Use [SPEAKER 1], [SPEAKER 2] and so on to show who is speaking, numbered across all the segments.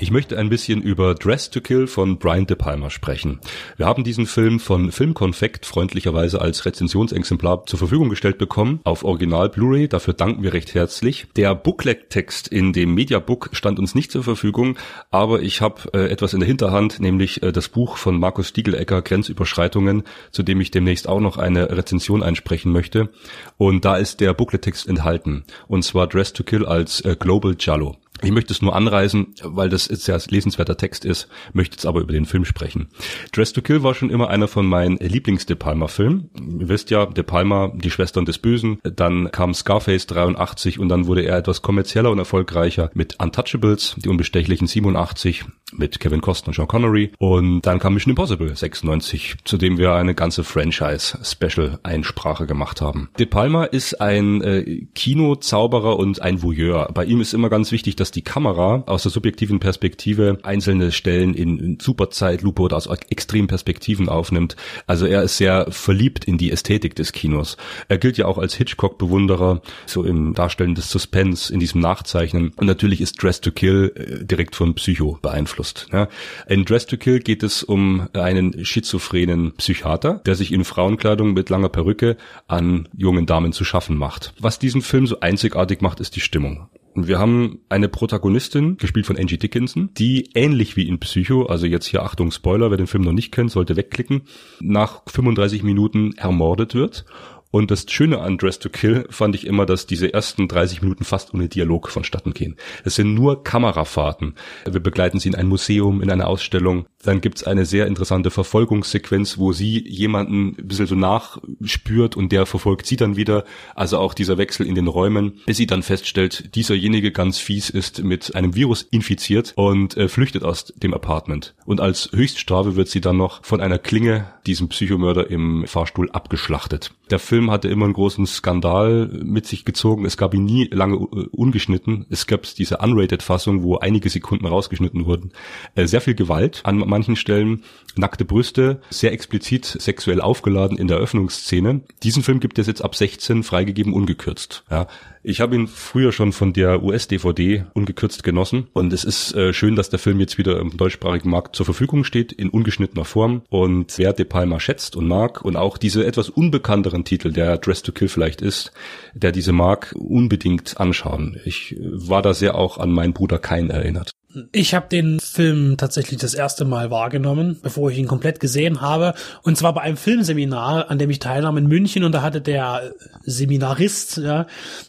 [SPEAKER 1] Ich möchte ein bisschen über Dress to Kill von Brian De Palma sprechen. Wir haben diesen Film von Filmkonfekt freundlicherweise als Rezensionsexemplar zur Verfügung gestellt bekommen, auf Original Blu-ray, dafür danken wir recht herzlich. Der Booklet-Text in dem Mediabook stand uns nicht zur Verfügung, aber ich habe äh, etwas in der Hinterhand, nämlich äh, das Buch von Markus Stiegelecker, Grenzüberschreitungen, zu dem ich demnächst auch noch eine Rezension einsprechen möchte. Und da ist der Booklet-Text enthalten, und zwar Dress to Kill als äh, Global Jallo. Ich möchte es nur anreisen, weil das jetzt ja lesenswerter Text ist, möchte jetzt aber über den Film sprechen. Dress to Kill war schon immer einer von meinen Lieblings-De Palma-Filmen. Ihr wisst ja, De Palma, die Schwestern des Bösen, dann kam Scarface 83 und dann wurde er etwas kommerzieller und erfolgreicher mit Untouchables, die Unbestechlichen 87, mit Kevin Costner und Sean Connery und dann kam Mission Impossible 96, zu dem wir eine ganze Franchise-Special-Einsprache gemacht haben. De Palma ist ein äh, Kinozauberer und ein Voyeur. Bei ihm ist immer ganz wichtig, dass die Kamera aus der subjektiven Perspektive einzelne Stellen in, in Superzeitlupe oder aus extremen Perspektiven aufnimmt. Also er ist sehr verliebt in die Ästhetik des Kinos. Er gilt ja auch als Hitchcock-Bewunderer, so im Darstellen des Suspense, in diesem Nachzeichnen. Und natürlich ist Dress to Kill äh, direkt von Psycho beeinflusst. Ja. In Dress to Kill geht es um einen schizophrenen Psychiater, der sich in Frauenkleidung mit langer Perücke an jungen Damen zu schaffen macht. Was diesen Film so einzigartig macht, ist die Stimmung. Und wir haben eine Protagonistin, gespielt von Angie Dickinson, die ähnlich wie in Psycho, also jetzt hier Achtung Spoiler, wer den Film noch nicht kennt, sollte wegklicken, nach 35 Minuten ermordet wird und das Schöne an Dress to Kill fand ich immer, dass diese ersten 30 Minuten fast ohne Dialog vonstatten gehen. Es sind nur Kamerafahrten. Wir begleiten sie in ein Museum, in eine Ausstellung. Dann gibt's eine sehr interessante Verfolgungssequenz, wo sie jemanden ein bisschen so nachspürt und der verfolgt sie dann wieder. Also auch dieser Wechsel in den Räumen, bis sie dann feststellt, dieserjenige ganz fies ist mit einem Virus infiziert und äh, flüchtet aus dem Apartment. Und als Höchststrafe wird sie dann noch von einer Klinge, diesem Psychomörder im Fahrstuhl, abgeschlachtet. Der Film Film hatte immer einen großen Skandal mit sich gezogen. Es gab ihn nie lange äh, ungeschnitten. Es gab diese Unrated-Fassung, wo einige Sekunden rausgeschnitten wurden. Äh, sehr viel Gewalt an manchen Stellen, nackte Brüste, sehr explizit sexuell aufgeladen in der Öffnungsszene. Diesen Film gibt es jetzt ab 16 freigegeben ungekürzt. Ja, ich habe ihn früher schon von der US-DVD ungekürzt genossen und es ist äh, schön, dass der Film jetzt wieder im deutschsprachigen Markt zur Verfügung steht, in ungeschnittener Form und wer De Palma schätzt und mag und auch diese etwas unbekannteren Titel, der Dress to Kill vielleicht ist, der diese mag, unbedingt anschauen. Ich war da sehr auch an meinen Bruder Kain erinnert.
[SPEAKER 2] Ich habe den Film tatsächlich das erste Mal wahrgenommen, bevor ich ihn komplett gesehen habe. Und zwar bei einem Filmseminar, an dem ich teilnahm in München. Und da hatte der Seminarist, ja,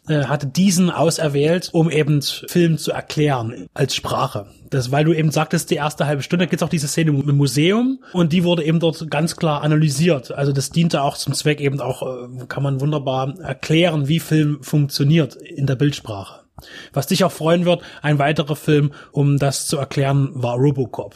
[SPEAKER 2] äh, hatte diesen auserwählt, um eben Film zu erklären als Sprache. Das, weil du eben sagtest, die erste halbe Stunde gibt es auch diese Szene im Museum und die wurde eben dort ganz klar analysiert. Also das diente auch zum Zweck eben auch, äh, kann man wunderbar erklären, wie Film funktioniert in der Bildsprache. Was dich auch freuen wird, ein weiterer Film, um das zu erklären, war Robocop.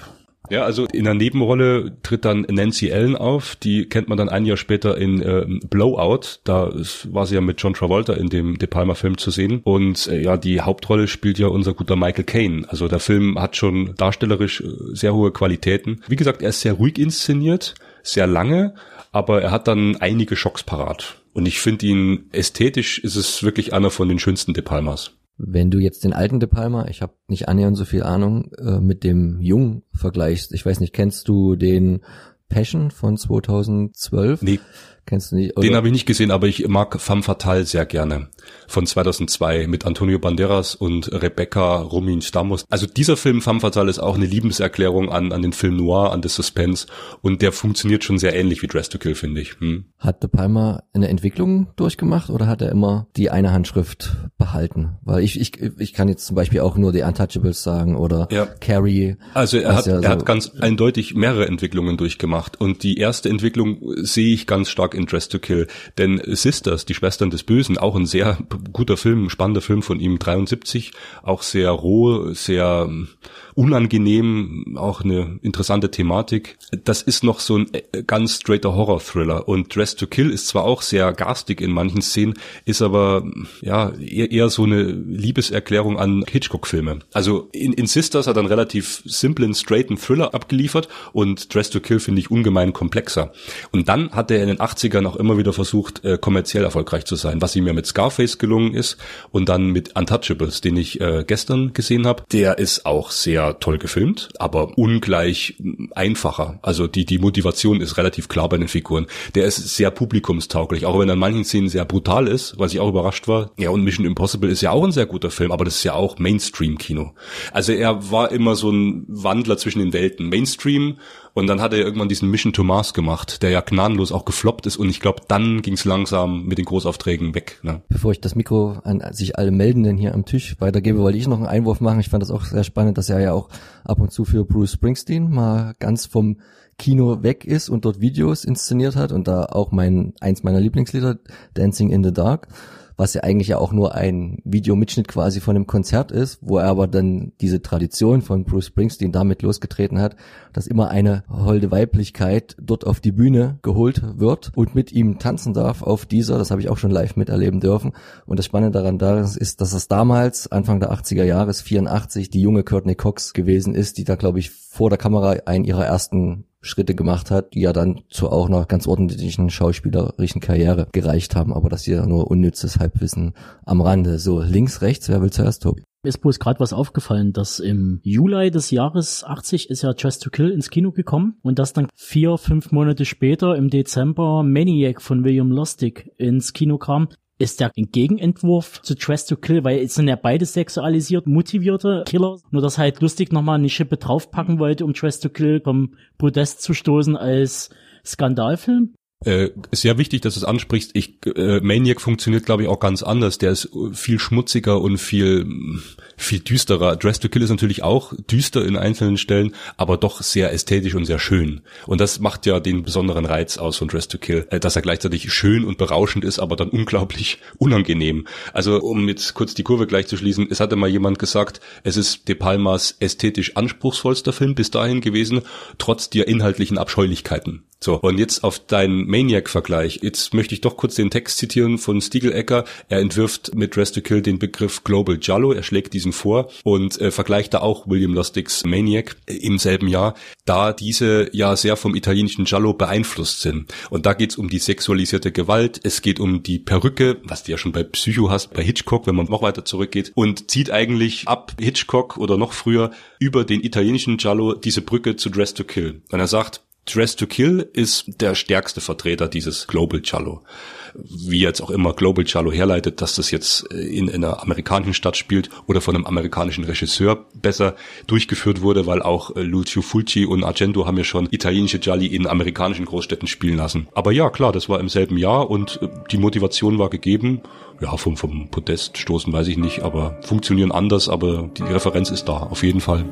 [SPEAKER 1] Ja, also in der Nebenrolle tritt dann Nancy Allen auf, die kennt man dann ein Jahr später in äh, Blowout, da war sie ja mit John Travolta in dem De Palma Film zu sehen und äh, ja, die Hauptrolle spielt ja unser guter Michael Caine. Also der Film hat schon darstellerisch äh, sehr hohe Qualitäten. Wie gesagt, er ist sehr ruhig inszeniert, sehr lange, aber er hat dann einige Schocks parat. Und ich finde ihn ästhetisch ist es wirklich einer von den schönsten De Palmas.
[SPEAKER 3] Wenn du jetzt den alten De Palma, ich habe nicht annähernd so viel Ahnung, äh, mit dem Jungen vergleichst, ich weiß nicht, kennst du den Passion von 2012?
[SPEAKER 1] Nee.
[SPEAKER 3] Kennst du nicht?
[SPEAKER 1] Oder? Den habe ich nicht gesehen, aber ich mag Femme Fatale sehr gerne. Von 2002 mit Antonio Banderas und Rebecca Romin Stamos. Also dieser Film Femme Fatale ist auch eine Liebeserklärung an, an den Film Noir, an das Suspense. Und der funktioniert schon sehr ähnlich wie Dress to Kill, finde ich. Hm.
[SPEAKER 3] Hat De Palma eine Entwicklung durchgemacht oder hat er immer die eine Handschrift behalten? Weil ich, ich, ich kann jetzt zum Beispiel auch nur die Untouchables sagen oder
[SPEAKER 1] ja.
[SPEAKER 3] Carrie.
[SPEAKER 1] Also er hat, ja so er hat ganz eindeutig mehrere Entwicklungen durchgemacht. Und die erste Entwicklung sehe ich ganz stark in Dress to Kill. Denn Sisters, die Schwestern des Bösen, auch ein sehr guter Film, spannender Film von ihm, 73, auch sehr roh, sehr unangenehm, auch eine interessante Thematik. Das ist noch so ein äh, ganz straighter Horror-Thriller und Dress to Kill ist zwar auch sehr garstig in manchen Szenen, ist aber ja eher, so eine Liebeserklärung an Hitchcock-Filme. Also in, in Sisters hat er einen relativ simplen, straighten Thriller abgeliefert und Dress to Kill finde natürlich ungemein komplexer. Und dann hat er in den 80ern auch immer wieder versucht, äh, kommerziell erfolgreich zu sein, was ihm ja mit Scarface gelungen ist und dann mit Untouchables, den ich äh, gestern gesehen habe. Der ist auch sehr toll gefilmt, aber ungleich einfacher. Also die, die Motivation ist relativ klar bei den Figuren. Der ist sehr publikumstauglich, auch wenn er in manchen Szenen sehr brutal ist, was ich auch überrascht war. Ja, und Mission Impossible ist ja auch ein sehr guter Film, aber das ist ja auch Mainstream-Kino. Also er war immer so ein Wandler zwischen den Welten. Mainstream und dann hat er irgendwann diesen Mission to Mars gemacht, der ja gnadenlos auch gefloppt ist und ich glaube, dann ging es langsam mit den Großaufträgen weg. Ne?
[SPEAKER 3] Bevor ich das Mikro an sich alle Meldenden hier am Tisch weitergebe, wollte ich noch einen Einwurf machen. Ich fand das auch sehr spannend, dass er ja auch ab und zu für Bruce Springsteen mal ganz vom Kino weg ist und dort Videos inszeniert hat und da auch mein eins meiner Lieblingslieder Dancing in the Dark was ja eigentlich ja auch nur ein Videomitschnitt quasi von einem Konzert ist, wo er aber dann diese Tradition von Bruce Springsteen damit losgetreten hat, dass immer eine holde Weiblichkeit dort auf die Bühne geholt wird und mit ihm tanzen darf auf dieser, das habe ich auch schon live miterleben dürfen. Und das Spannende daran da ist, dass es damals, Anfang der 80er Jahre, 84, die junge Courtney Cox gewesen ist, die da, glaube ich, vor der Kamera einen ihrer ersten Schritte gemacht hat, die ja dann zu auch einer ganz ordentlichen schauspielerischen Karriere gereicht haben, aber das ist ja nur unnützes Halbwissen am Rande. So, links, rechts, wer will zuerst, Tobi?
[SPEAKER 4] Mir ist bloß gerade was aufgefallen, dass im Juli des Jahres 80 ist ja Just to Kill ins Kino gekommen und dass dann vier, fünf Monate später im Dezember Maniac von William Lustig ins Kino kam ist der ein Gegenentwurf zu Dress to Kill, weil es sind ja beide sexualisiert motivierte Killer, nur dass halt lustig nochmal eine Schippe draufpacken wollte, um Dress to Kill vom Podest zu stoßen als Skandalfilm.
[SPEAKER 1] Äh, sehr wichtig, dass du es ansprichst. Ich, äh, Maniac funktioniert, glaube ich, auch ganz anders. Der ist viel schmutziger und viel, viel düsterer. Dress to Kill ist natürlich auch düster in einzelnen Stellen, aber doch sehr ästhetisch und sehr schön. Und das macht ja den besonderen Reiz aus von Dress to Kill, äh, dass er gleichzeitig schön und berauschend ist, aber dann unglaublich unangenehm. Also, um jetzt kurz die Kurve gleich zu schließen, es hatte mal jemand gesagt, es ist De Palmas ästhetisch anspruchsvollster Film bis dahin gewesen, trotz der inhaltlichen Abscheulichkeiten. So, und jetzt auf deinen Maniac-Vergleich. Jetzt möchte ich doch kurz den Text zitieren von Stiegelecker. Er entwirft mit Dress to Kill den Begriff Global Giallo. Er schlägt diesen vor und äh, vergleicht da auch William Lustigs Maniac äh, im selben Jahr, da diese ja sehr vom italienischen Giallo beeinflusst sind. Und da geht's um die sexualisierte Gewalt. Es geht um die Perücke, was du ja schon bei Psycho hast, bei Hitchcock, wenn man noch weiter zurückgeht, und zieht eigentlich ab Hitchcock oder noch früher über den italienischen Giallo diese Brücke zu Dress to Kill. Und er sagt, Dress to Kill ist der stärkste Vertreter dieses Global Cello. Wie jetzt auch immer Global Cello herleitet, dass das jetzt äh, in, in einer amerikanischen Stadt spielt oder von einem amerikanischen Regisseur besser durchgeführt wurde, weil auch äh, Lucio Fulci und Argento haben ja schon italienische Gialli in amerikanischen Großstädten spielen lassen. Aber ja, klar, das war im selben Jahr und äh, die Motivation war gegeben. Ja, vom, vom Podest stoßen weiß ich nicht, aber funktionieren anders, aber die Referenz ist da, auf jeden Fall.